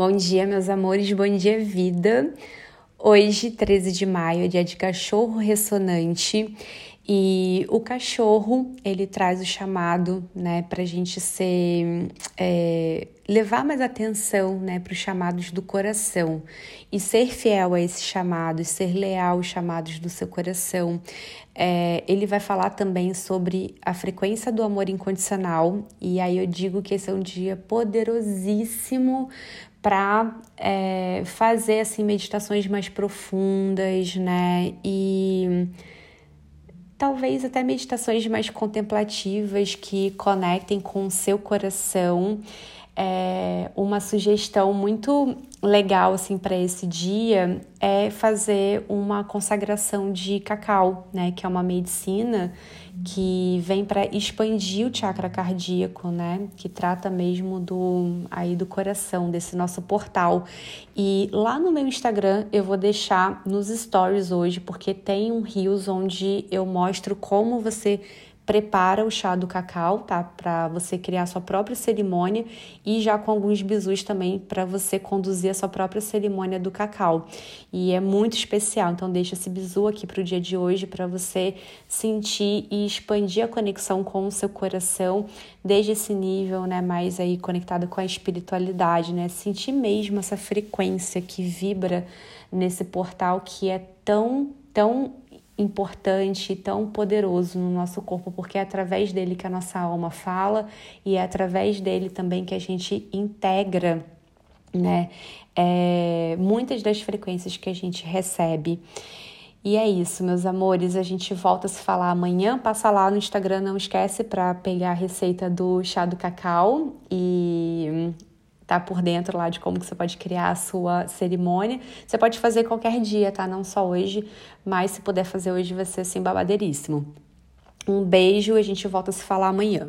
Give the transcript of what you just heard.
Bom dia, meus amores, bom dia, vida. Hoje, 13 de maio, é dia de cachorro ressonante e o cachorro ele traz o chamado, né, para a gente ser é, levar mais atenção, né, para os chamados do coração e ser fiel a esses chamados, ser leal aos chamados do seu coração. É, ele vai falar também sobre a frequência do amor incondicional e aí eu digo que esse é um dia poderosíssimo para é, fazer assim meditações mais profundas, né? E talvez até meditações mais contemplativas que conectem com o seu coração. É, uma sugestão muito legal assim para esse dia é fazer uma consagração de cacau, né, que é uma medicina que vem para expandir o chakra cardíaco, né, que trata mesmo do aí do coração, desse nosso portal. E lá no meu Instagram eu vou deixar nos stories hoje, porque tem um rios onde eu mostro como você prepara o chá do cacau, tá? Para você criar sua própria cerimônia e já com alguns bisus também para você conduzir a sua própria cerimônia do cacau. E é muito especial, então deixa esse bisu aqui para o dia de hoje para você sentir e expandir a conexão com o seu coração desde esse nível, né, mais aí conectado com a espiritualidade, né? Sentir mesmo essa frequência que vibra nesse portal que é tão tão importante e tão poderoso no nosso corpo, porque é através dele que a nossa alma fala e é através dele também que a gente integra, né, é, muitas das frequências que a gente recebe. E é isso, meus amores. A gente volta a se falar amanhã. Passa lá no Instagram, não esquece para pegar a receita do chá do cacau e tá por dentro lá de como que você pode criar a sua cerimônia. Você pode fazer qualquer dia, tá? Não só hoje, mas se puder fazer hoje vai ser assim babadeiríssimo. Um beijo e a gente volta a se falar amanhã.